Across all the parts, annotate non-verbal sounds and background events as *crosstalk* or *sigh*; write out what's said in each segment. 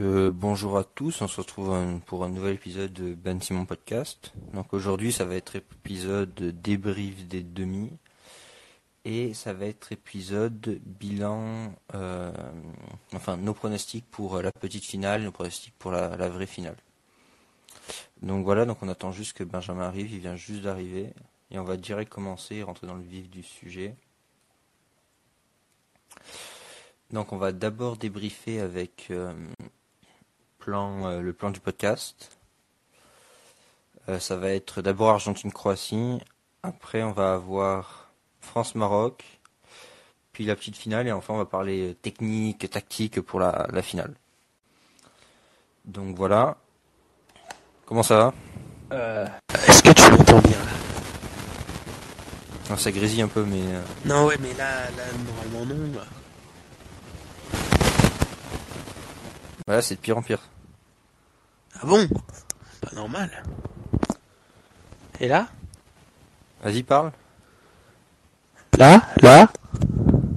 euh, bonjour à tous, on se retrouve pour un nouvel épisode de Ben Simon Podcast. Donc aujourd'hui ça va être épisode débrief des demi et ça va être épisode bilan, euh, enfin nos pronostics pour la petite finale, nos pronostics pour la, vraie finale. Donc voilà, donc on attend juste que Benjamin arrive, il vient juste d'arriver et on va direct commencer et rentrer dans le vif du sujet. Donc on va d'abord débriefer avec euh, plan, euh, le plan du podcast. Euh, ça va être d'abord Argentine-Croatie, après on va avoir France-Maroc, puis la petite finale et enfin on va parler technique, tactique pour la, la finale. Donc voilà. Comment ça va Euh, Est-ce que tu m'entends bien là? Non, Ça grésille un peu mais... euh, Non, ouais, mais là, là, normalement non. là. Voilà, c'est de pire en pire. Ah bon? Pas normal. Et là? Vas-y, parle. Là? Là?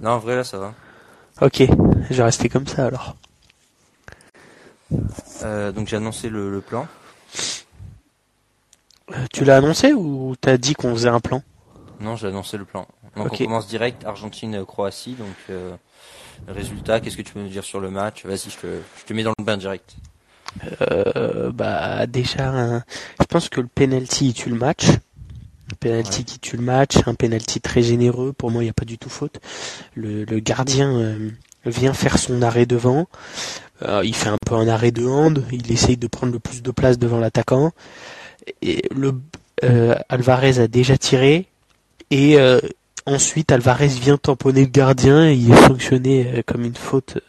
Non, en vrai, là, ça va. Ok, je vais rester comme ça alors. Euh, donc j'ai annoncé le, le plan. Euh, tu l'as annoncé ou t'as dit qu'on faisait un plan? Non, j'ai annoncé le plan. Donc on commence direct, Argentine-Croatie. Donc euh, résultat, qu'est-ce que tu peux nous dire sur le match? Vas-y, je te, je te mets dans le bain direct. Euh, Bah déjà, un- je pense que le penalty il tue le match. Un penalty Ouais. qui tue le match, un penalty très généreux. Pour moi, il n'y a pas du tout faute. Le, le gardien euh, vient faire son arrêt devant. Euh, il fait un peu un arrêt de hand. Il essaye de prendre le plus de place devant l'attaquant. Et le Alvarez a déjà tiré. Et ensuite, Alvarez vient tamponner le gardien. Et il est sanctionné comme une faute,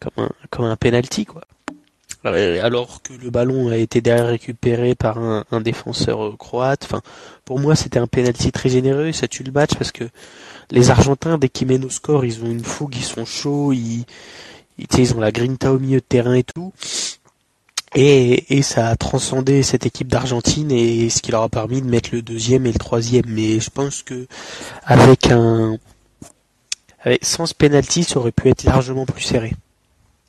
comme un comme un penalty quoi. Alors que le ballon a été derrière récupéré par un, défenseur euh, croate. Enfin, pour moi, c'était un penalty très généreux. Ça tue le match parce que les Argentins, dès qu'ils mènent au score, ils ont une fougue, ils sont chauds, ils, ils, ils ont la grinta au milieu de terrain et tout. Et, et ça a transcendé cette équipe d'Argentine et ce qui leur a permis de mettre le deuxième et le troisième. Mais je pense que avec un avec, sans ce penalty, ça aurait pu être largement plus serré.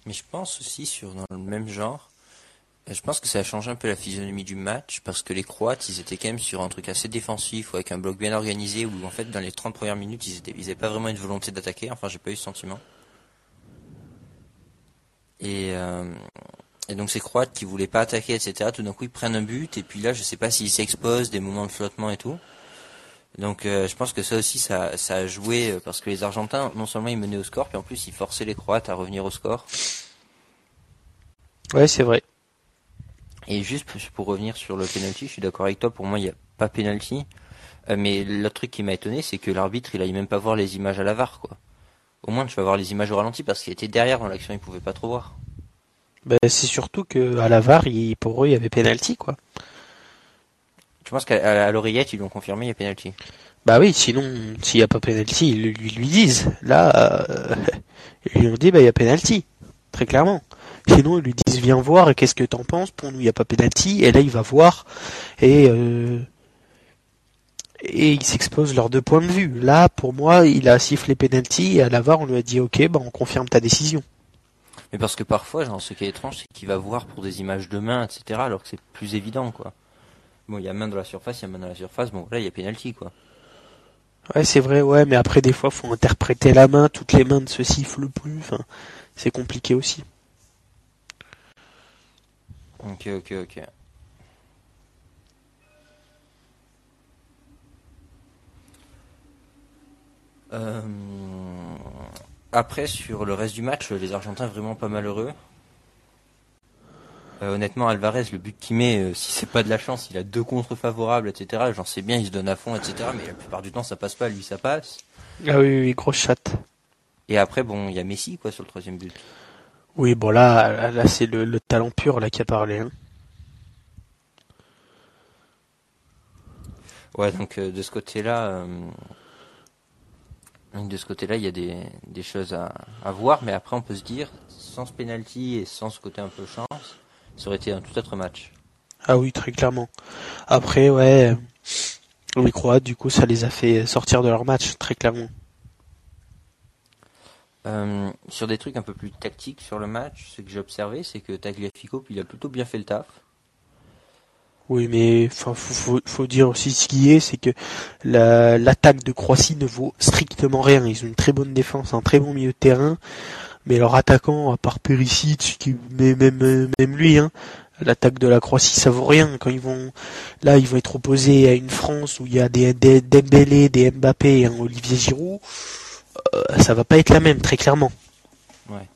Mais je pense aussi sur dans le même genre. euh, Je pense que ça a changé un peu la physionomie du match parce que les Croates, ils étaient quand même sur un truc assez défensif ou avec un bloc bien organisé où en fait dans les 30 premières minutes, ils étaient ils pas vraiment une volonté d'attaquer. Enfin, j'ai pas eu ce sentiment. Et euh, donc ces Croates qui voulaient pas attaquer, etc. Tout d'un coup, ils prennent un but et puis là, je sais pas s'ils s'exposent des moments de flottement et tout. Donc euh, je pense que ça aussi, ça, ça a joué euh, parce que les Argentins, non seulement ils menaient au score, puis en plus ils forçaient les Croates à revenir au score. Ouais, c'est vrai. Et juste pour- pour revenir sur le penalty, je suis d'accord avec toi. Pour moi, il n'y a pas penalty. Euh, mais le truc qui m'a étonné, c'est que l'arbitre, il aille même pas voir les images à la VAR, quoi. Au moins, tu vas voir les images au ralenti parce qu'il était derrière dans l'action, il pouvait pas trop voir. Ben, c'est surtout que à la VAR, il- pour eux, il y avait penalty quoi. Tu penses qu'à l'oreillette, ils l'ont confirmé, il y a penalty? Bah oui, sinon, s'il y a pas penalty, ils lui, lui disent. Là, euh, ils lui ont dit, bah il y a penalty, très clairement. Sinon, ils lui disent, viens voir, et qu'est-ce que t'en penses? Pour nous, il y a pas penalty. Et là, il va voir, et euh, et il s'expose leurs deux points de vue. Là, pour moi, il a sifflé penalty, et à la VAR, on lui a dit, ok, bah on confirme ta décision. Mais parce que parfois, genre, ce qui est étrange, c'est qu'il va voir pour des images de main, etc., alors que c'est plus évident, quoi. Bon, il y a main dans la surface, il y a main dans la surface, bon, là, il y a penalty, quoi. Ouais, c'est vrai, ouais, mais après, des fois, faut interpréter la main, toutes les mains ne se sifflent plus, enfin, c'est compliqué aussi. Ok, ok, ok. Euh, Après, sur le reste du match, les Argentins vraiment pas malheureux. Euh, honnêtement, Alvarez, le but qu'il met, euh, si c'est pas de la chance, il a deux contre favorables, etc. J'en sais bien, il se donne à fond, etc. Mais la plupart du temps, ça passe pas, lui, ça passe. Ah oui, oui, grosse chatte. Et après, bon, il y a Messi, quoi, sur le troisième but. Oui, bon là, là, c'est le, le talent pur là qui a parlé. Hein. Ouais, donc euh, de ce côté-là, euh, de ce côté-là, il y a des, des choses à, à voir, mais après on peut se dire, sans ce penalty et sans ce côté un peu chance, ça aurait été un tout autre match. Ah oui, très clairement. Après, ouais, euh, les Croates, du coup, ça les a fait sortir de leur match, très clairement. Euh, sur des trucs un peu plus tactiques sur le match, ce que j'ai observé, c'est que Tagliafico, il a plutôt bien fait le taf. Oui, mais enfin, faut, faut, faut dire aussi ce qui est, c'est que la- l'attaque de Croatie ne vaut strictement rien. Ils ont une très bonne défense, un très bon milieu de terrain, mais leur attaquant, à part Perisic, qui, mais même, même lui, hein, l'attaque de la Croatie, ça vaut rien. Quand ils vont, là, ils vont être opposés à une France où il y a des, des Dembélé, des Mbappé et un Olivier Giroud, euh, ça va pas être la même, très clairement. Ouais.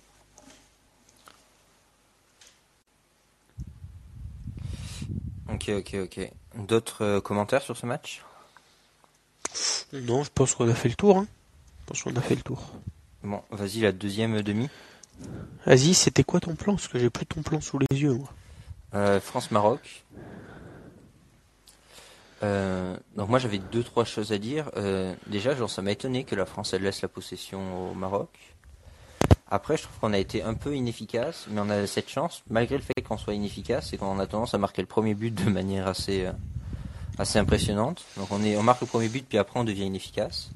Ok, ok, ok. D'autres euh, commentaires sur ce match? Non, je pense qu'on a fait le tour. Hein. Je pense qu'on a fait le tour. Bon, vas-y, la deuxième demi. Vas-y, c'était quoi ton plan? Parce que j'ai plus ton plan sous les yeux. Moi. Euh, France-Maroc. Euh, donc moi j'avais deux trois choses à dire. Euh, déjà, genre ça m'a étonné que la France elle laisse la possession au Maroc. Après, je trouve qu'on a été un peu inefficace, mais on a cette chance, malgré le fait qu'on soit inefficace, c'est qu'on a tendance à marquer le premier but de manière assez euh, assez impressionnante. Donc on est on marque le premier but, puis après on devient inefficace.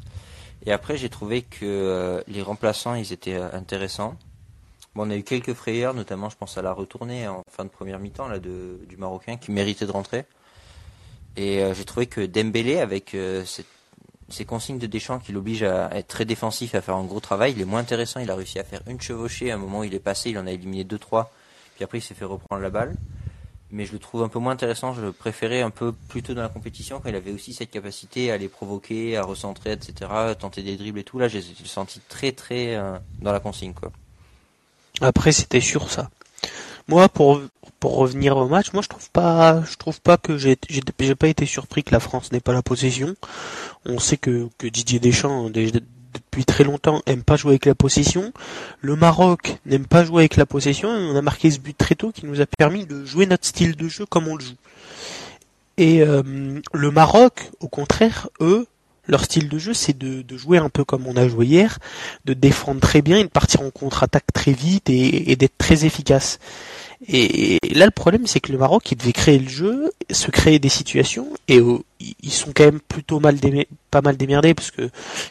Et après, j'ai trouvé que euh, les remplaçants ils étaient euh, intéressants. Bon, on a eu quelques frayeurs, notamment je pense à la retournée en fin de première mi-temps là de, du Marocain qui méritait de rentrer. Et euh, j'ai trouvé que Dembélé, avec ces consignes de Deschamps qui l'obligent à être très défensif à faire un gros travail, il est moins intéressant. Il a réussi à faire une chevauchée à un moment où il est passé, il en a éliminé deux trois, puis après il s'est fait reprendre la balle. Mais je le trouve un peu moins intéressant. Je le préférais un peu plus tôt dans la compétition quand il avait aussi cette capacité à les provoquer, à recentrer, etc., à tenter des dribbles et tout. Là, j'ai senti très très euh, dans la consigne quoi. Après, c'était sur ça. Moi, pour pour revenir au match, moi je trouve pas, je trouve pas que j'ai pas été surpris que la France n'ait pas la possession. On sait que que Didier Deschamps depuis très longtemps aime pas jouer avec la possession. Le Maroc n'aime pas jouer avec la possession. On a marqué ce but très tôt qui nous a permis de jouer notre style de jeu comme on le joue. Et euh, le Maroc, au contraire, eux, leur style de jeu, c'est de, de jouer un peu comme on a joué hier, de défendre très bien et de partir en contre-attaque très vite et, et d'être très efficace. Et là, le problème, c'est que le Maroc, il devait créer le jeu, se créer des situations, et euh, ils sont quand même plutôt mal pas mal démerdés parce que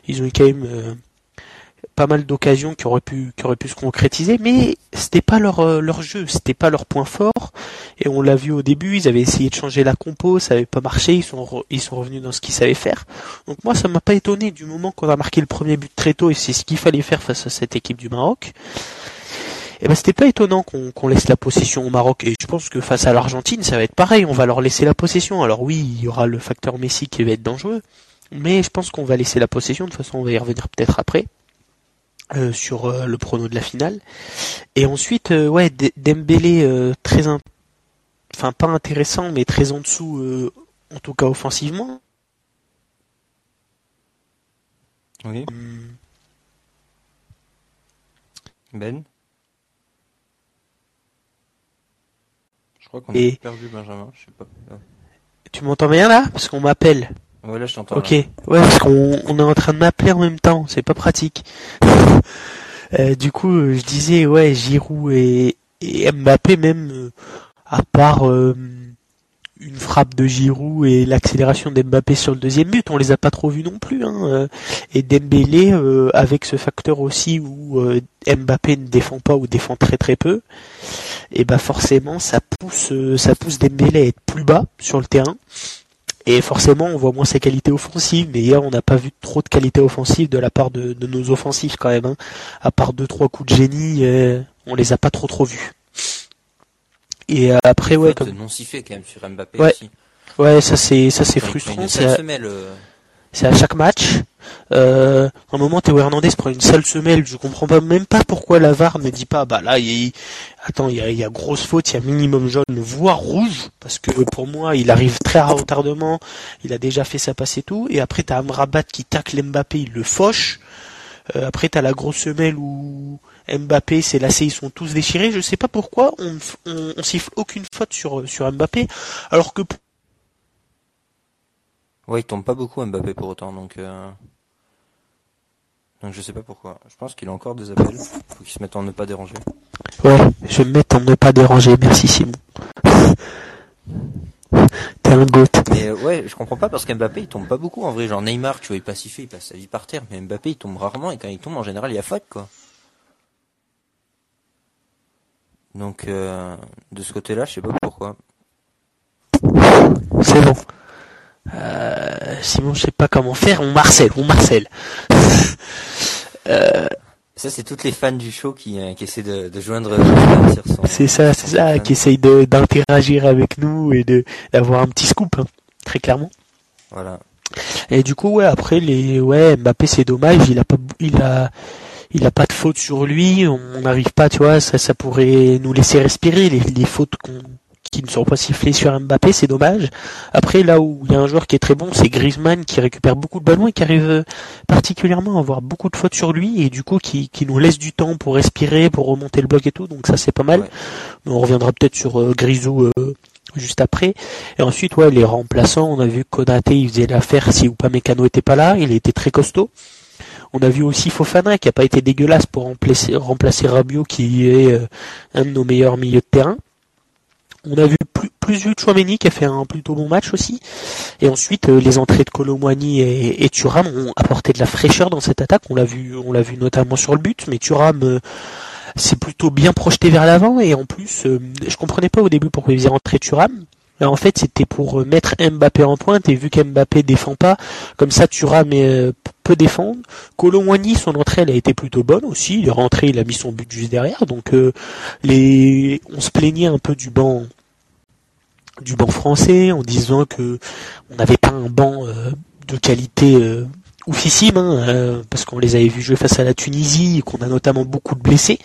ils ont eu quand même euh, pas mal d'occasions qui auraient pu qui auraient pu se concrétiser, mais c'était pas leur euh, leur jeu, c'était pas leur point fort. Et on l'a vu au début, ils avaient essayé de changer la compo, ça avait pas marché, ils sont ils sont revenus dans ce qu'ils savaient faire. Donc moi, ça m'a pas étonné du moment qu'on a marqué le premier but très tôt, et c'est ce qu'il fallait faire face à cette équipe du Maroc. Et ben c'était pas étonnant qu'on laisse la possession au Maroc et je pense que face à l'Argentine ça va être pareil, on va leur laisser la possession. Alors oui, il y aura le facteur Messi qui va être dangereux, mais je pense qu'on va laisser la possession. De toute façon, on va y revenir peut-être après euh, sur euh, le prono de la finale. Et ensuite, euh, ouais, D- Dembélé euh, très, in- enfin pas intéressant, mais très en dessous, euh, en tout cas offensivement. Oui. Hum, Ben? Crois qu'on Et- a perdu Benjamin, je sais pas. Tu m'entends bien là? Parce qu'on m'appelle. Ouais, là je t'entends. Ok, ouais, parce qu'on on est en train de m'appeler en même temps, c'est pas pratique. *laughs* Euh, du coup, euh, je disais, ouais, Giroud et, et Mbappé, même, euh, à part euh, une frappe de Giroud et l'accélération d'Mbappé sur le deuxième but, on les a pas trop vus non plus. Hein. euh, Et Dembélé, euh, avec ce facteur aussi où euh, Mbappé ne défend pas ou défend très très peu, et bah forcément, ça pousse, euh, ça pousse Dembélé à être plus bas sur le terrain. Et forcément, on voit moins ses qualités offensives, mais hier, on n'a pas vu trop de qualités offensives de la part de, nos offensifs quand même. Hein. À part deux trois coups de génie, on les a pas trop trop vus. Et euh, après, ouais, comme... non sifflée quand même sur Mbappé Ouais, aussi. ouais, ça c'est ça c'est frustrant. C'est à, euh, c'est à chaque match. Euh, à un moment, Théo Hernandez prend une sale semelle. Je comprends pas même pas pourquoi la VAR ne dit pas. Bah là, il y a, attends, il y a, il y a grosse faute, il y a minimum jaune, voire rouge, parce que pour moi, il arrive très à retardement. Il a déjà fait sa passe et tout. Et après, t'as Amrabat qui tacle Mbappé, il le fauche. Euh, après, t'as la grosse semelle où Mbappé, ses lacets, ils sont tous déchirés. Je sais pas pourquoi on, on, on siffle aucune faute sur sur Mbappé, alors que Ouais, il tombe pas beaucoup Mbappé pour autant, donc. euh, Donc je sais pas pourquoi. Je pense qu'il a encore des appels. Faut qu'il se mette en ne pas déranger. Ouais, je vais me mettre en ne pas déranger. Merci Simon. *laughs* T'es un goat. Mais euh, ouais, je comprends pas parce qu'Mbappé il tombe pas beaucoup en vrai. Genre Neymar, tu vois, il passe, il fait, il passe sa vie par terre. Mais Mbappé il tombe rarement et quand il tombe en général il y a faute quoi. Donc euh, de ce côté-là, je sais pas pourquoi. C'est bon. Euh, Simon, je sais pas comment faire. On Marcel, on Marcel. *laughs* euh, ça, c'est toutes les fans du show qui, euh, qui essaient de, de joindre euh. C'est ça, c'est ça, qui essayent d'interagir avec nous et de d'avoir un petit scoop, hein, très clairement. Voilà. Et du coup, ouais, après les, ouais, Mbappé, c'est dommage, il a pas, il a, il a pas de faute sur lui, on n'arrive pas, tu vois, ça, ça pourrait nous laisser respirer les, les fautes qu'on qui ne sont pas sifflés sur Mbappé, c'est dommage. Après, là où il y a un joueur qui est très bon, c'est Griezmann qui récupère beaucoup de ballons et qui arrive euh, particulièrement à avoir beaucoup de fautes sur lui et du coup qui, qui nous laisse du temps pour respirer, pour remonter le bloc et tout. Donc ça c'est pas mal. On reviendra peut-être sur euh, Grisou euh, juste après. Et ensuite, ouais, les remplaçants, on a vu Konaté, il faisait l'affaire si Upamecano était pas là, il était très costaud. On a vu aussi Fofana qui a pas été dégueulasse pour remplacer, remplacer Rabiot qui est euh, un de nos meilleurs milieux de terrain. On a vu plus, plus vu Chouameni qui a fait un plutôt bon match aussi. Et ensuite, euh, les entrées de Colomwani et, et Thuram ont apporté de la fraîcheur dans cette attaque. On l'a vu, on l'a vu notamment sur le but, mais Thuram euh, s'est plutôt bien projeté vers l'avant. Et en plus, je comprenais pas au début pourquoi il faisait rentrer Thuram. en fait, c'était pour mettre Mbappé en pointe et vu qu'Mbappé défend pas, comme ça Thuram défendre. Colomwani, son entrée, elle a été plutôt bonne aussi. Il est rentré, il a mis son but juste derrière. Donc les, on se plaignait un peu du banc du banc français en disant que on n'avait pas un banc euh, de qualité euh, oufissime, hein, euh, parce qu'on les avait vus jouer face à la Tunisie et qu'on a notamment beaucoup de blessés.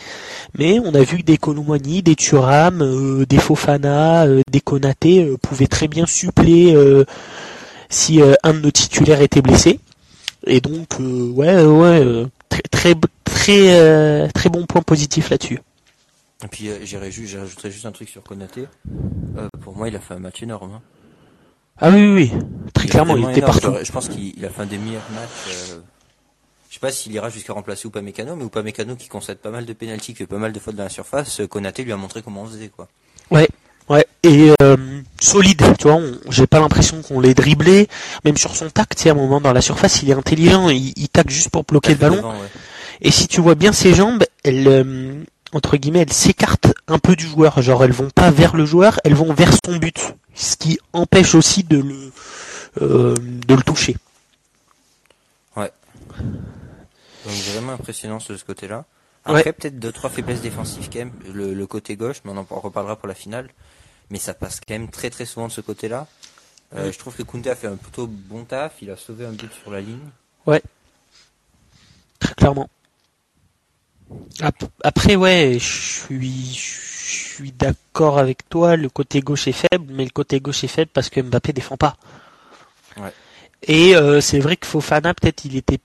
Mais on a vu des Colomani, des Thuram, des Fofana, des Konaté pouvaient très bien suppléer si un de nos titulaires était blessé. Et donc ouais ouais très très très très bon point positif là-dessus. Et puis euh, j'irai juste, j'ajouterai juste un truc sur Konaté. Euh, pour moi, il a fait un match énorme. Hein. Ah oui, oui, oui. très clairement, il était partout. Je pense qu'il a fait un des meilleurs matchs. Euh... Je sais pas s'il ira jusqu'à remplacer Upamecano, mais Upamecano qui concède pas mal de pénalties, qui fait pas mal de fautes dans la surface, euh, Konaté lui a montré comment on faisait quoi. Ouais, ouais, et euh, solide, tu vois, j'ai pas l'impression qu'on l'ait dribblé, même sur son tact, tu à un moment dans la surface, il est intelligent, il, il tac juste pour bloquer le ballon. Et si tu vois bien ses jambes, elles, entre guillemets, elles s'écartent un peu du joueur. Genre, elles vont pas vers le joueur, elles vont vers son but. Ce qui empêche aussi de le, euh, de le toucher. Ouais. Donc, vraiment impressionnant de ce côté-là. Après, peut-être deux, trois faiblesses défensives quand même. Le, côté gauche, mais on en reparlera pour la finale. Mais ça passe quand même très très souvent de ce côté-là. Euh, je trouve que Kunte a fait un plutôt bon taf. Il a sauvé un but sur la ligne. Ouais. Très clairement. Après, ouais, je suis, je suis d'accord avec toi. Le côté gauche est faible, mais le côté gauche est faible parce que Mbappé défend pas. Ouais. Et euh, c'est vrai que Fofana, peut-être, il était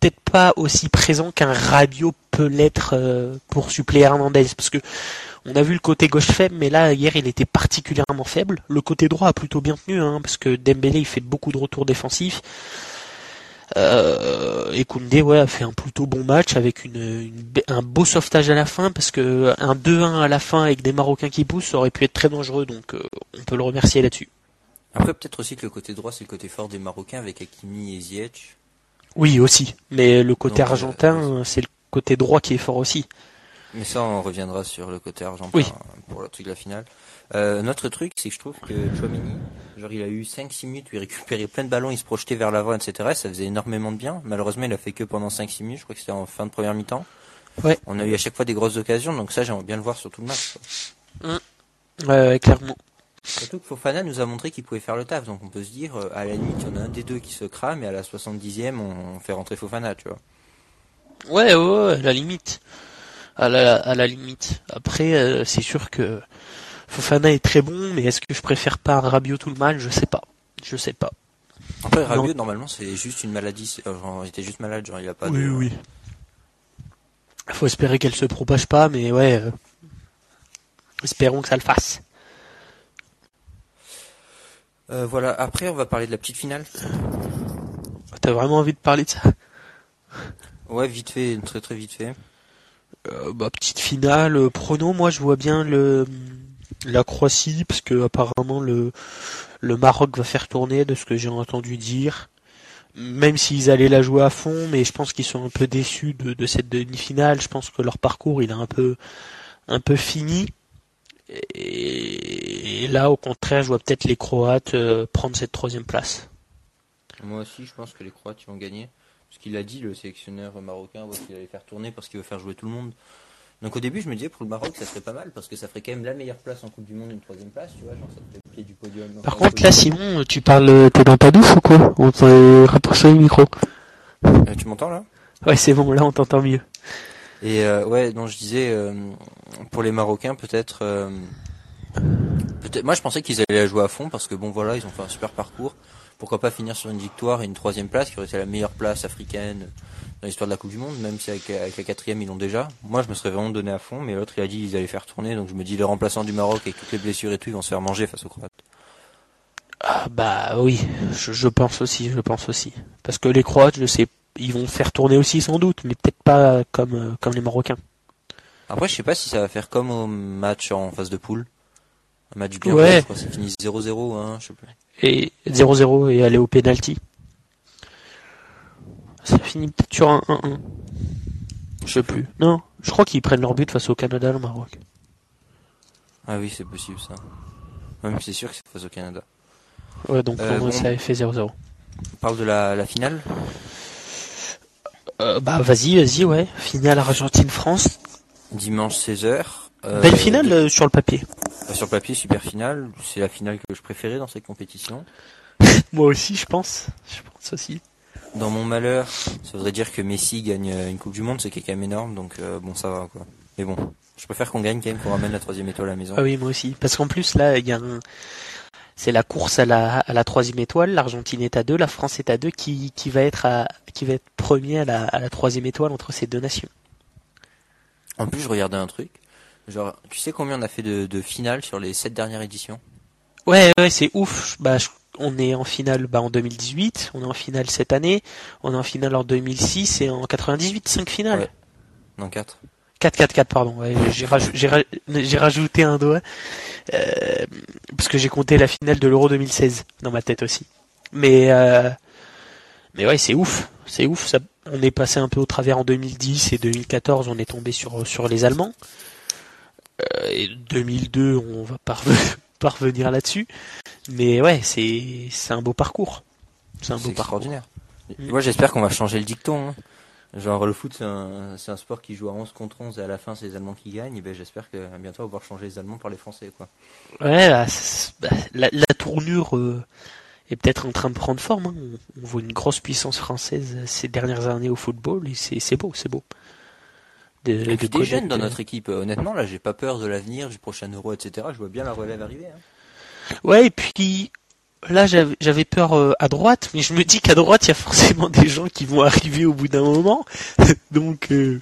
peut-être pas aussi présent qu'un radio peut l'être euh, pour suppléer Hernandez, parce que on a vu le côté gauche faible, mais là hier il était particulièrement faible. Le côté droit a plutôt bien tenu, hein, parce que Dembélé il fait beaucoup de retours défensifs. Euh, et Koundé ouais, a fait un plutôt bon match avec une, un beau sauvetage à la fin parce que un 2-1 à la fin avec des Marocains qui poussent ça aurait pu être très dangereux donc euh, on peut le remercier là-dessus. Après peut-être aussi que le côté droit c'est le côté fort des Marocains avec Hakimi et Ziyech. Oui aussi, mais le côté euh, argentin c'est le côté droit qui est fort aussi. Mais ça on reviendra sur le côté argentin pour le truc de la finale. Euh, notre truc, c'est que je trouve que Chouamini, genre il a eu 5-6 minutes où il récupérait plein de ballons, il se projetait vers l'avant, etc. Ça faisait énormément de bien. Malheureusement, il a fait que pendant 5-6 minutes, je crois que c'était en fin de première mi-temps. Ouais. On a eu à chaque fois des grosses occasions, donc ça j'aimerais bien le voir sur tout le match. Mmh. Ouais, clairement. Surtout que Fofana nous a montré qu'il pouvait faire le taf, donc on peut se dire, euh, à la limite, il y en a un des deux qui se crame, et à la 70e, on fait rentrer Fofana, tu vois. Ouais, ouais, à la limite. À la, à la limite. Après, euh, c'est sûr que Fofana est très bon, mais est-ce que je préfère pas Rabiot tout le mal Je sais pas. Je sais pas. Après, Rabiot, normalement, c'est juste une maladie. Genre, il était juste malade, genre, il a pas oui, de... Oui, Faut espérer qu'elle se propage pas, mais ouais. Euh, espérons que ça le fasse. Euh, voilà, après, on va parler de la petite finale. T'as vraiment envie de parler de ça? Ouais, vite fait, très très vite fait. Euh, bah, petite finale, prono, moi je vois bien le la Croatie, parce que apparemment le, le Maroc va faire tourner de ce que j'ai entendu dire. Même s'ils allaient la jouer à fond, mais je pense qu'ils sont un peu déçus de, de cette demi-finale. Je pense que leur parcours il est un peu un peu fini. Et, là, au contraire, je vois peut-être les Croates euh, prendre cette troisième place. Moi aussi, je pense que les Croates vont gagner. Parce qu'il a dit, le sélectionneur marocain, qu'il allait faire tourner parce qu'il veut faire jouer tout le monde. Donc au début, je me disais pour le Maroc, ça serait pas mal parce que ça ferait quand même la meilleure place en Coupe du Monde, une troisième place, tu vois, genre ça ferait le pied du podium. Par contre, là, Simon, tu parles, t'es dans ta douche ou quoi? On peut rapprocher le micro. Euh, tu m'entends là? Ouais, c'est bon, là on t'entend mieux. Et euh, ouais, donc je disais euh, pour les Marocains peut-être. Euh, peut-être. Moi, je pensais qu'ils allaient jouer à fond parce que bon, voilà, ils ont fait un super parcours. Pourquoi pas finir sur une victoire et une troisième place qui aurait été la meilleure place africaine dans l'histoire de la Coupe du Monde, même si avec, avec la quatrième ils l'ont déjà. Moi, je me serais vraiment donné à fond, mais l'autre il a dit qu'ils allaient faire tourner, donc je me dis les remplaçants du Maroc avec toutes les blessures et tout, ils vont se faire manger face aux Croates. Ah bah oui, je, je pense aussi, je pense aussi, parce que les Croates, je sais ils vont faire tourner aussi sans doute, mais peut-être pas comme, euh, comme les Marocains. Après, je sais pas si ça va faire comme au match en phase de poule. Un match bien ouais. je crois c'est fini 0-0, hein, je sais plus. Et 0-0 et aller au penalty. Ça finit peut-être sur un 1-1. Je sais plus. Non, je crois qu'ils prennent leur but face au Canada, le Maroc. Ah oui, c'est possible ça. Même c'est sûr que c'est face au Canada. Ouais, donc Euh, bon. ça avait fait 0-0. On parle de la, la finale? Euh, bah vas-y, vas-y, ouais. Finale Argentine-France. Dimanche 16h. Euh, Belle finale sur le papier. Bah, sur le papier, super finale. C'est la finale que je préférais dans cette compétition. *laughs* Moi aussi, je pense. Je pense aussi. Dans mon malheur, ça voudrait dire que Messi gagne euh, une Coupe du Monde, ce qui est quand même énorme, donc euh, bon, ça va quoi. Mais bon, je préfère qu'on gagne quand même, qu'on ramène la troisième étoile à la maison. Ah oui, moi aussi. Parce qu'en plus, là, il y a un... C'est la course à la, à la troisième étoile. L'Argentine est à deux, la France est à deux. Qui, qui va être à, qui va être premier à la, à la troisième étoile entre ces deux nations? En plus, je regardais un truc. Genre, tu sais combien on a fait de, de finales sur les sept dernières éditions? Ouais, ouais, c'est ouf. Bah, je- on est en finale bah, en 2018, on est en finale cette année, on est en finale en 2006 et en 98, cinq finales. Ouais. Non, quatre. 4-4-4, pardon. Ouais, *laughs* j'ai, raj- j'ai ra- j'ai rajouté un doigt euh, parce que j'ai compté la finale de l'Euro 2016 dans ma tête aussi. Mais euh, mais ouais, c'est ouf, c'est ouf. Ça, on est passé un peu au travers en 2010 et 2014, on est tombé sur sur les Allemands. Euh, et 2002, on va revenir *laughs* là-dessus. Mais ouais, c'est c'est un beau parcours. C'est un beau C'est parcours. extraordinaire. Mm. Moi, j'espère qu'on va changer le dicton. hein. Genre, le foot, c'est un, sport qui joue à 11 contre 11 et à la fin, c'est les Allemands qui gagnent. Et ben, j'espère que bientôt, on va pouvoir changer les Allemands par les Français, quoi. Ouais, bah, bah, la, la tournure euh, est peut-être en train de prendre forme. hein. On, on voit une grosse puissance française ces dernières années au football et c'est beau, c'est beau. De des connaître, jeunes dans euh, notre équipe. Euh, Honnêtement, là, j'ai pas peur de l'avenir, du prochain Euro, etc. Je vois bien la relève arriver. hein. Ouais, et puis là j'avais peur euh, à droite, mais je me dis qu'à droite il y a forcément des gens qui vont arriver au bout d'un moment, *laughs* donc euh,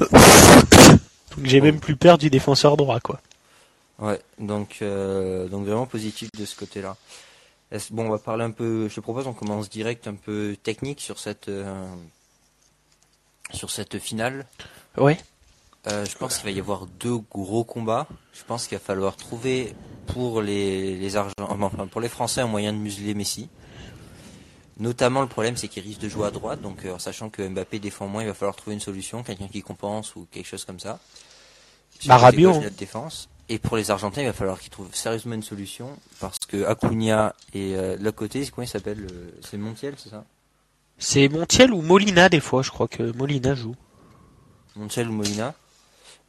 *coughs* donc j'ai même plus peur du défenseur droit quoi. Ouais, donc, euh, donc vraiment positif de ce côté-là. Bon, on va parler un peu. Je te propose, on commence direct un peu technique sur cette sur cette finale. Ouais. Euh, je pense qu'il va y avoir deux gros combats. Je pense qu'il va falloir trouver pour les les Argent- enfin, pour les Français un moyen de museler Messi. Notamment, le problème, c'est qu'il risque de jouer à droite, donc euh, en sachant que Mbappé défend moins, il va falloir trouver une solution, quelqu'un qui compense ou quelque chose comme ça. Sur Bah, défense. Et pour les Argentins, il va falloir qu'ils trouvent sérieusement une solution, parce que Acuna et euh, de l'autre côté, c'est quoi il s'appelle euh, C'est Montiel, c'est ça? C'est Montiel ou Molina des fois, je crois que Molina joue. Montiel ou Molina.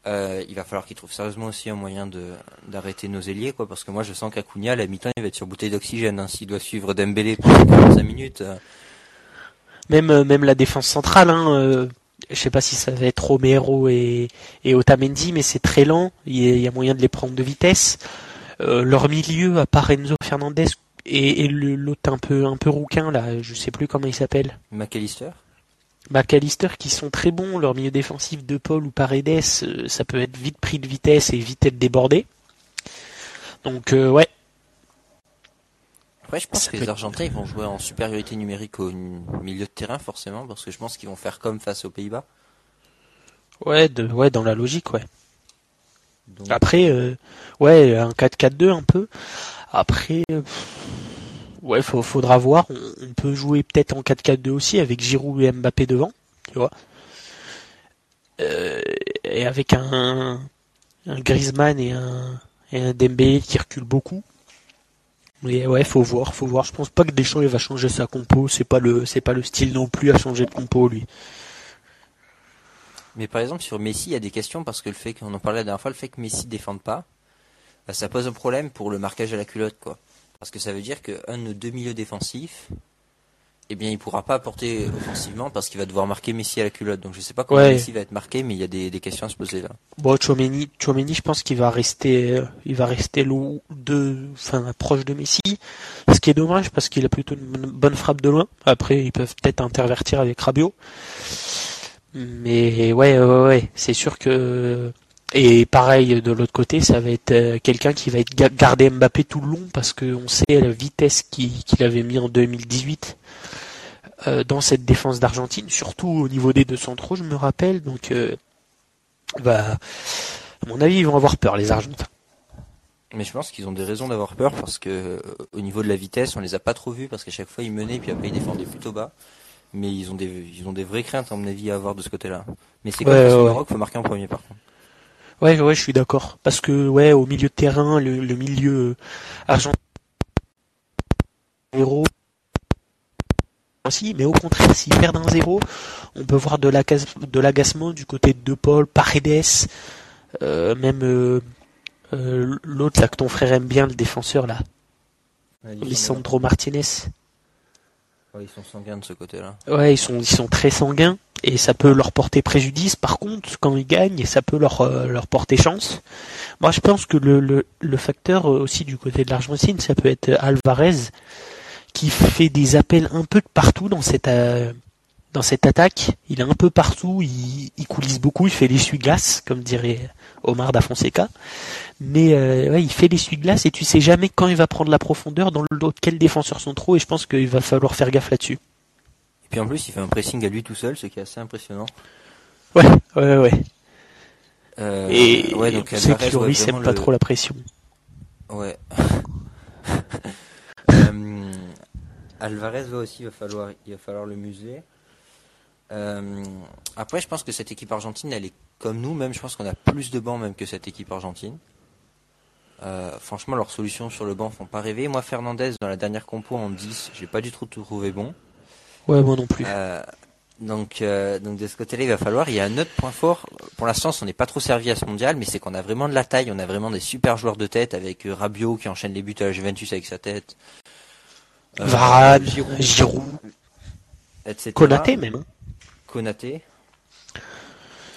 Euh, il va falloir qu'ils trouvent sérieusement aussi un moyen de d'arrêter nos ailiers, quoi, parce que moi je sens qu'Acuna, à la mi-temps, il va être sur bouteille d'oxygène, hein, s'il doit suivre Dembélé pendant 45 minutes. euh. Même euh, même la défense centrale, hein, euh, je sais pas si ça va être Romero et, et Otamendi, mais c'est très lent. Il y, a, moyen de les prendre de vitesse. Leur milieu, à part Enzo Fernandez et, et le- l'autre un peu un peu rouquin là, je sais plus comment il s'appelle. McAllister McAllister qui sont très bons, leur milieu défensif de Paul ou Paredes, euh, ça peut être vite pris de vitesse et vite être débordé. Donc euh, ouais, Après, je pense Ça que les Argentins ils vont jouer en supériorité numérique au milieu de terrain, forcément, parce que je pense qu'ils vont faire comme face aux Pays-Bas. ouais, de, ouais, dans la logique, ouais. Donc, Après, euh, ouais, un 4-4-2 un peu. Après, euh, ouais, faut, faudra voir. On, peut jouer peut-être en 4-4-2 aussi avec Giroud et Mbappé devant, tu vois. Euh, et avec un un Griezmann et un, et qui reculent beaucoup. Mais ouais, faut voir, faut voir. Je pense pas que Deschamps il va changer sa compo. C'est pas le, c'est pas le style non plus à changer de compo lui. Mais par exemple sur Messi, il y a des questions parce que le fait qu'on en parlait la dernière fois, le fait que Messi défende pas, bah, ça pose un problème pour le marquage à la culotte, quoi. Parce que ça veut dire qu'un de nos deux milieux défensifs, eh bien, il pourra pas apporter offensivement parce qu'il va devoir marquer Messi à la culotte. Donc, je sais pas comment Ouais. Messi va être marqué, mais il y a des, des questions à se poser là. Bon, Chouameni, je pense qu'il va rester, euh, il va rester de, enfin, proche de Messi. Ce qui est dommage parce qu'il a plutôt une bonne- bonne frappe de loin. Après, ils peuvent peut-être intervertir avec Rabiot. Mais ouais, ouais, ouais, c'est sûr que et pareil de l'autre côté, ça va être euh, quelqu'un qui va être ga- garder Mbappé tout le long parce qu'on sait la vitesse qu'il avait mis en 2018 euh, dans cette défense d'Argentine, surtout au niveau des deux centraux, je me rappelle. Donc, euh, bah, à mon avis, ils vont avoir peur les Argentins. Mais je pense qu'ils ont des raisons d'avoir peur parce que au niveau de la vitesse, on les a pas trop vus parce qu'à chaque fois ils menaient puis après ils défendaient plutôt bas. Mais ils ont des ils ont des vraies craintes à mon avis à avoir de ce côté-là. Mais c'est comme Ouais, ouais. Maroc, faut marquer en premier par contre. Ouais, ouais, je suis d'accord. Parce que ouais, au milieu de terrain, le, le milieu euh, argentin zéro aussi, mais au contraire, s'ils perdent un zéro, on peut voir de l'agacement du côté de De Paul, Paredes, euh, même euh, euh, l'autre là que ton frère aime bien, le défenseur là, Lisandro Martinez. Ouais, ils sont sanguins de ce côté-là. Ouais, ils sont, ils sont très sanguins et ça peut leur porter préjudice. Par contre, quand ils gagnent, ça peut leur, euh, leur porter chance. Moi, je pense que le, le, le facteur euh, aussi du côté de l'Argentine, ça peut être Alvarez qui fait des appels un peu de partout dans cette, euh, dans cette attaque. Il est un peu partout, il, il coulisse beaucoup, il fait l'essuie-glace, comme dirait Omar da Fonseca. Mais euh, ouais, il fait l'essuie-glace et tu sais jamais quand il va prendre la profondeur, dans le dos quels défenseurs sont trop, et je pense qu'il va falloir faire gaffe là-dessus. Et puis en plus, il fait un pressing à lui tout seul, ce qui est assez impressionnant. Ouais, ouais, ouais. Euh, Et ouais, donc ouais, aime pas trop la pression. Ouais. *laughs* Euh, Alvarez va aussi, il va falloir, il va falloir le museler. Euh, après, je pense que cette équipe argentine, elle est comme nous, même. Je pense qu'on a plus de bancs même que cette équipe argentine. Franchement, leurs solutions sur le banc font pas rêver. Moi, Fernandez, dans la dernière compo en 10, j'ai pas du tout trouvé bon. Ouais, moi non plus. Euh, donc, euh, donc de ce côté-là, il va falloir. Il y a un autre point fort. Pour l'instant, on n'est pas trop servi à ce mondial, mais c'est qu'on a vraiment de la taille. On a vraiment des super joueurs de tête avec euh, Rabiot qui enchaîne les buts à la Juventus avec sa tête. Euh, Varane, Giroud, Giroud, etc. Konaté même. hein. Konaté.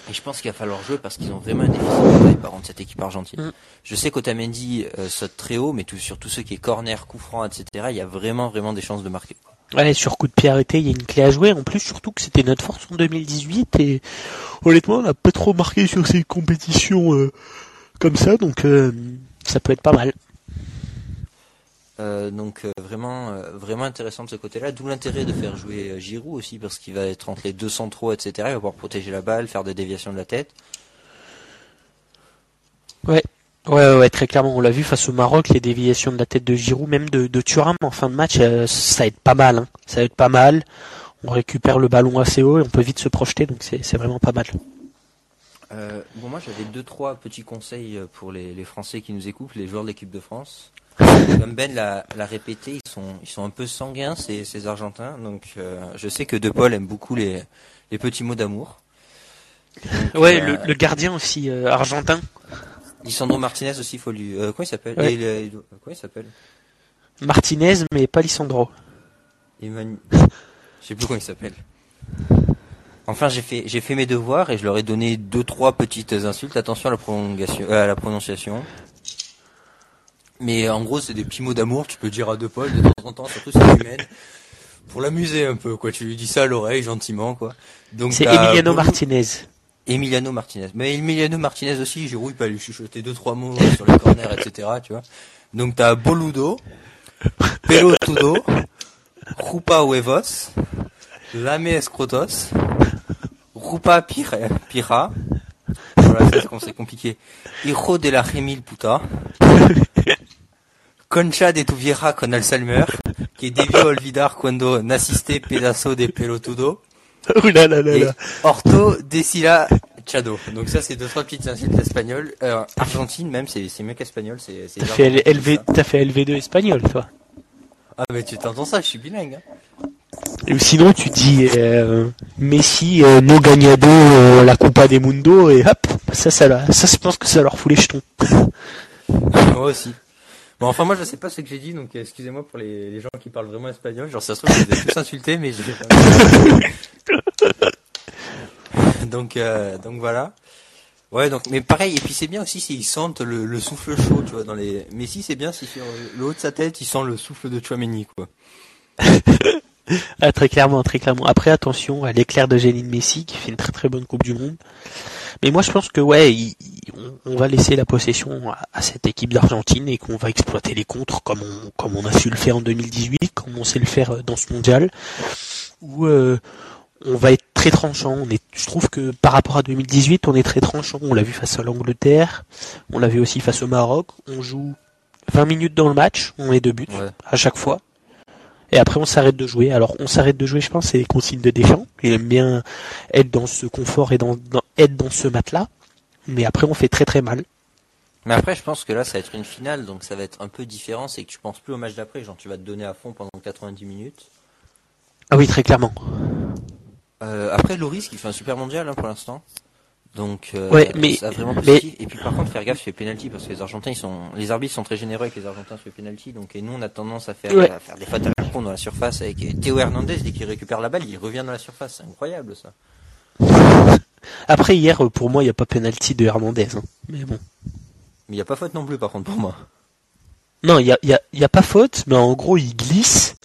Et je pense qu'il va falloir jouer parce qu'ils ont vraiment un déficit de taille par contre cette équipe argentine. Mm. Je sais qu'Otamendi euh, saute très haut, mais tout, sur tout ce qui est corner, coup franc, etc. Il y a vraiment vraiment des chances de marquer. Ouais, sur coup de pied arrêté, il y a une clé à jouer. En plus, surtout que c'était notre force en 2018 et honnêtement, on n'a pas trop marqué sur ces compétitions euh, comme ça, donc euh, ça peut être pas mal. Euh, donc vraiment vraiment intéressant de ce côté-là, d'où l'intérêt de faire jouer Giroud aussi parce qu'il va être entre les deux centraux, etc. Il va pouvoir protéger la balle, faire des déviations de la tête. Ouais, ouais, ouais, très clairement, on l'a vu face au Maroc, les déviations de la tête de Giroud, même de, de Thuram en fin de match, euh, ça aide pas mal. Hein. Ça aide pas mal. On récupère le ballon assez haut et on peut vite se projeter, donc c'est vraiment pas mal. Euh, bon moi j'avais deux trois petits conseils euh, pour les, les Français qui nous écoutent, les joueurs de l'équipe de France. *laughs* Comme Ben l'a répété, ils sont ils sont un peu sanguins ces, ces Argentins, donc euh, je sais que De Paul aime beaucoup les les petits mots d'amour. Ouais, le, le gardien aussi argentin, Lisandro Martinez aussi, faut lui. Euh, comment il s'appelle? Ouais. Le- Comment il s'appelle? Martinez, mais pas Lisandro. Emmanuel. Je sais plus comment il s'appelle. Enfin, j'ai fait j'ai fait mes devoirs et je leur ai donné deux trois petites insultes. Attention à la prolongation, euh, à la prononciation. Mais euh, en gros, c'est des petits mots d'amour. Tu peux dire à deux Paul de temps en temps, surtout si tu m'aides, pour l'amuser un peu. Quoi, tu lui dis ça à l'oreille gentiment, quoi. Donc C'est Emiliano Martinez. Emiliano Martinez. Mais Emiliano Martinez aussi, Giroud, il peut aller chuchoter deux, trois mots sur les corners, etc., tu vois. Donc t'as Boludo, Pelotudo, Rupa Huevos, Lame Escrotos, Rupa Pira, Pira, voilà, ça, c'est com- c'est compliqué, Hijo de la Gemil Puta, Concha de tu vieja con Alzheimer, que debió olvidar cuando naciste pedazo de pelotudo, *laughs* Ouh là là là et là. Orto Decila Machado. Donc ça, c'est deux trois petites insultes espagnoles. Euh, Argentine, même, c'est c'est mieux qu'espagnol. C'est. c'est T'as fait, LV, ça. t'as fait LV2 espagnol, toi. Ah mais tu t'entends ça, je suis bilingue. Hein. Ou sinon, tu dis euh, Messi, euh, no gagnado euh, la Copa des Mundo, et hop, ça, ça, la- ça, je pense que ça leur fout les jetons. *laughs* Moi aussi. Bon, enfin, moi, je sais pas ce que j'ai dit, donc euh, excusez-moi pour les, les gens qui parlent vraiment espagnol. Genre, ça se trouve, ai tous insultés, mais pas. *laughs* donc, euh, donc voilà. Ouais, donc, mais pareil, et puis c'est bien aussi s'ils sentent le, le souffle chaud, tu vois, dans les. Mais si c'est bien, si sur le haut de sa tête, il sent le souffle de Chouameni, quoi. *laughs* Ah, très clairement, très clairement. Après, attention à l'éclair de Géline Messi qui fait une très très bonne Coupe du Monde. Mais moi, je pense que ouais, il- on, on va laisser la possession à, à cette équipe d'Argentine et qu'on va exploiter les contres comme on comme on a su le faire en 2018, comme on sait le faire euh, dans ce mondial, où euh, on va être très tranchant. On est, je trouve que par rapport à 2018, on est très tranchant. On l'a vu face à l'Angleterre, on l'a vu aussi face au Maroc. On joue 20 minutes dans le match, on met deux buts Ouais. à chaque fois. Et après, on s'arrête de jouer. Alors, on s'arrête de jouer, je pense, c'est les consignes de Deschamps. Il aime bien être dans ce confort et dans, dans- être dans ce matelas. Mais après, on fait très très mal. Mais après, je pense que là, ça va être une finale, donc ça va être un peu différent. C'est que tu penses plus au match d'après, genre tu vas te donner à fond pendant 90 minutes. Ah oui, très clairement. Euh, après, Loris qui fait un super mondial hein, pour l'instant. Donc, euh, Ouais, mais- ça a vraiment mais-. Et puis par contre, faire gaffe sur les pénalty parce que les Argentins, ils sont, les arbitres sont très généreux avec les Argentins sur les pénalty. Donc, et nous, on a tendance à faire, Ouais. à faire des fautes à la con dans la surface avec et Théo Hernandez dès qu'il récupère la balle, il revient dans la surface. C'est incroyable ça. Après, hier, euh, pour moi, il n'y a pas penalty de Hernandez. hein. Mais bon. Mais il y a pas faute non plus, par contre, pour moi. Non, il n'y a, y a, il y a pas faute, mais en gros, il glisse.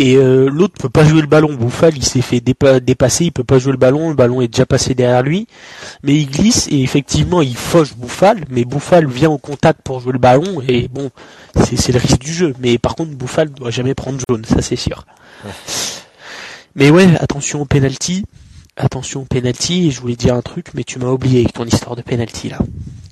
Et euh, l'autre peut pas jouer le ballon. Bouffal, il s'est fait dépa- dépasser, il peut pas jouer le ballon. Le ballon est déjà passé derrière lui. Mais il glisse et effectivement, il fauche Bouffal. Mais Bouffal vient au contact pour jouer le ballon. Et bon, c'est le risque du jeu. Mais par contre, Bouffal doit jamais prendre jaune, ça c'est sûr. Ouais. Mais ouais, attention au penalty. Attention penalty. Je voulais dire un truc, mais tu m'as oublié avec ton histoire de penalty là.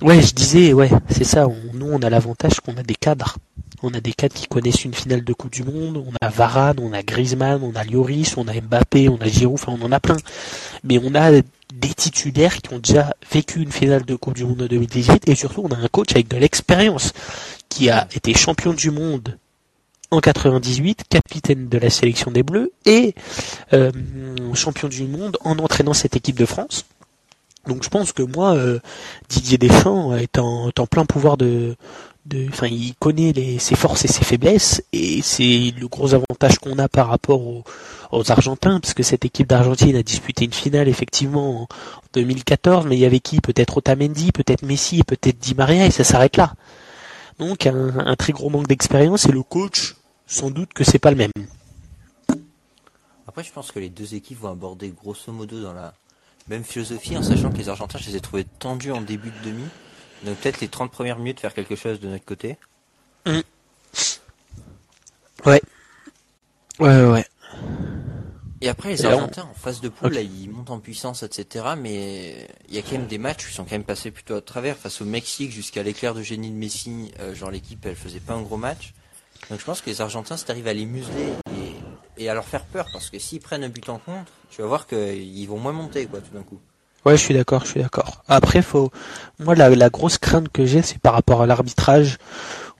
Ouais, je disais, ouais, c'est ça. nous, on a l'avantage qu'on a des cadres. On a des cadres qui connaissent une finale de Coupe du Monde. On a Varane, on a Griezmann, on a Lloris, on a Mbappé, on a Giroud. Enfin, on en a plein. Mais on a des titulaires qui ont déjà vécu une finale de Coupe du Monde en 2018. Et surtout, on a un coach avec de l'expérience qui a été champion du monde en 98, capitaine de la sélection des Bleus et euh, champion du monde en entraînant cette équipe de France. Donc je pense que moi, euh, Didier Deschamps est en, plein pouvoir de, enfin, il connaît les, ses forces et ses faiblesses, et c'est le gros avantage qu'on a par rapport aux, aux Argentins, parce que cette équipe d'Argentine a disputé une finale effectivement en 2014, mais il y avait qui? Peut-être Otamendi, peut-être Messi, peut-être Di Maria, et ça s'arrête là. Donc un, un très gros manque d'expérience, et le coach, sans doute que c'est pas le même. Après, je pense que les deux équipes vont aborder grosso modo dans la même philosophie, en sachant que les Argentins, je les ai trouvés tendus en début de demi. Donc peut-être les 30 premières minutes faire quelque chose de notre côté. Ouais, ouais, ouais. Et après, les on- Argentins, en phase de poule, là, ils montent en puissance, etc. Mais il y a quand même des matchs qui sont quand même passés plutôt à travers. Face au Mexique, jusqu'à l'éclair de génie de Messi, euh, genre l'équipe, elle faisait pas un gros match. Donc je pense que les Argentins, si t'arrives à les museler et, à leur faire peur, parce que s'ils prennent un but en contre, tu vas voir qu'ils vont moins monter, quoi, tout d'un coup. Ouais, je suis d'accord, je suis d'accord. Après, faut, moi, la, grosse crainte que j'ai, c'est par rapport à l'arbitrage.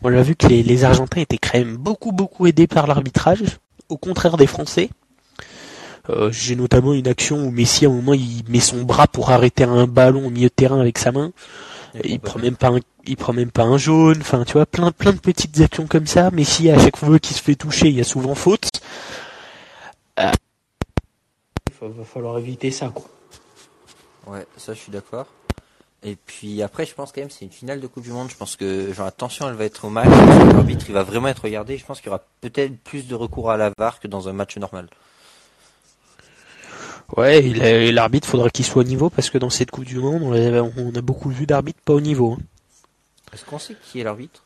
On l'a vu que les, les Argentins étaient quand même beaucoup, beaucoup aidés par l'arbitrage, au contraire des Français. Euh, j'ai notamment une action où Messi, à un moment, il met son bras pour arrêter un ballon au milieu de terrain avec sa main. Il prend même pas un, il prend même pas un jaune. Enfin, tu vois, plein, plein de petites actions comme ça. Messi, à chaque fois qu'il se fait toucher, il y a souvent faute. Euh, il va falloir éviter ça, quoi. Ouais, ça je suis d'accord. Et puis après, je pense quand même c'est une finale de Coupe du Monde. Je pense que genre attention, elle va être au match. L'arbitre, il va vraiment être regardé. Je pense qu'il y aura peut-être plus de recours à la VAR que dans un match normal. Ouais, il a- l'arbitre faudra qu'il soit au niveau parce que dans cette Coupe du Monde, on a, on a beaucoup vu d'arbitres pas au niveau. hein. Est-ce qu'on sait qui est l'arbitre?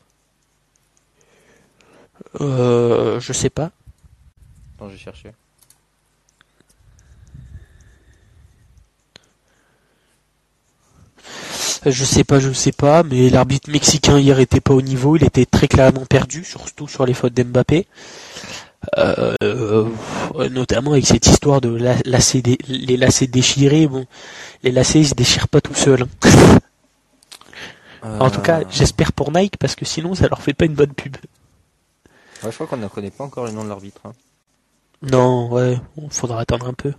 Euh, je sais pas. Attends, j'ai cherché. Je sais pas, je sais pas, mais l'arbitre mexicain hier était pas au niveau, il était très clairement perdu, surtout sur les fautes d'Mbappé. Euh, euh, notamment avec cette histoire de la, lacets dé- les lacets déchirés. Bon, les lacets ils se déchirent pas tout seuls. hein. En tout cas, Euh, j'espère pour Nike parce que sinon ça leur fait pas une bonne pub. ouais, je crois qu'on ne connaît pas encore les noms de l'arbitre. hein. Non, ouais, faudra attendre un peu.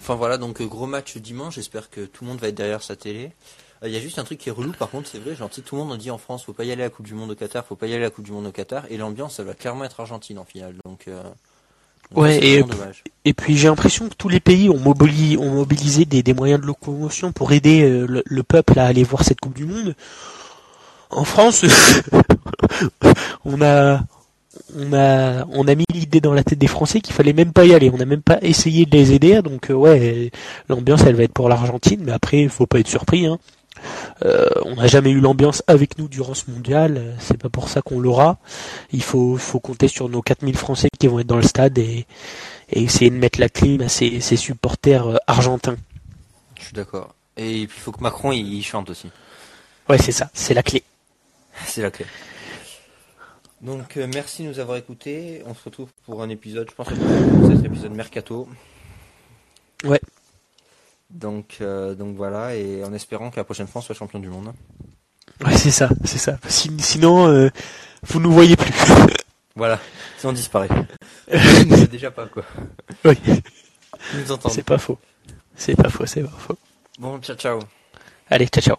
Enfin voilà, donc gros match dimanche, j'espère que tout le monde va être derrière sa télé. Euh, Il y a juste un truc qui est relou, par contre, c'est vrai, genre, tout le monde en dit en France, faut pas y aller à la Coupe du Monde au Qatar, faut pas y aller à la Coupe du Monde au Qatar, et l'ambiance, ça va clairement être Argentine en finale, donc... euh, donc Ouais, et- puis j'ai l'impression que tous les pays ont, mobili- ont mobilisé des, des moyens de locomotion pour aider euh, le, le peuple à aller voir cette Coupe du Monde. En France, *laughs* on a on a on a mis l'idée dans la tête des Français qu'il fallait même pas y aller. On n'a même pas essayé de les aider. Donc euh, ouais, l'ambiance elle va être pour l'Argentine, mais après il faut pas être surpris. Hein. Euh, on n'a jamais eu l'ambiance avec nous durant ce mondial. euh, C'est pas pour ça qu'on l'aura. Il faut faut compter sur nos 4000 Français qui vont être dans le stade et et essayer de mettre la clim à ses, ses supporters euh, argentins. Je suis d'accord. Et puis il faut que Macron, il, chante aussi. Ouais, c'est ça, c'est la clé. *laughs* C'est la clé. Donc euh, merci de nous avoir écoutés, on se retrouve pour un épisode, je pense que c'est cet épisode Mercato. Ouais. Donc, euh, donc voilà, et en espérant que la prochaine fois on soit champion du monde. Ouais, c'est ça, c'est ça. Sin- Sinon, euh, vous nous voyez plus. *laughs* Voilà, si on disparaît. *laughs* C'est déjà pas quoi. oui, Ils nous entendent. c'est pas faux. C'est pas faux, c'est pas faux. Bon, ciao ciao. Allez, ciao ciao.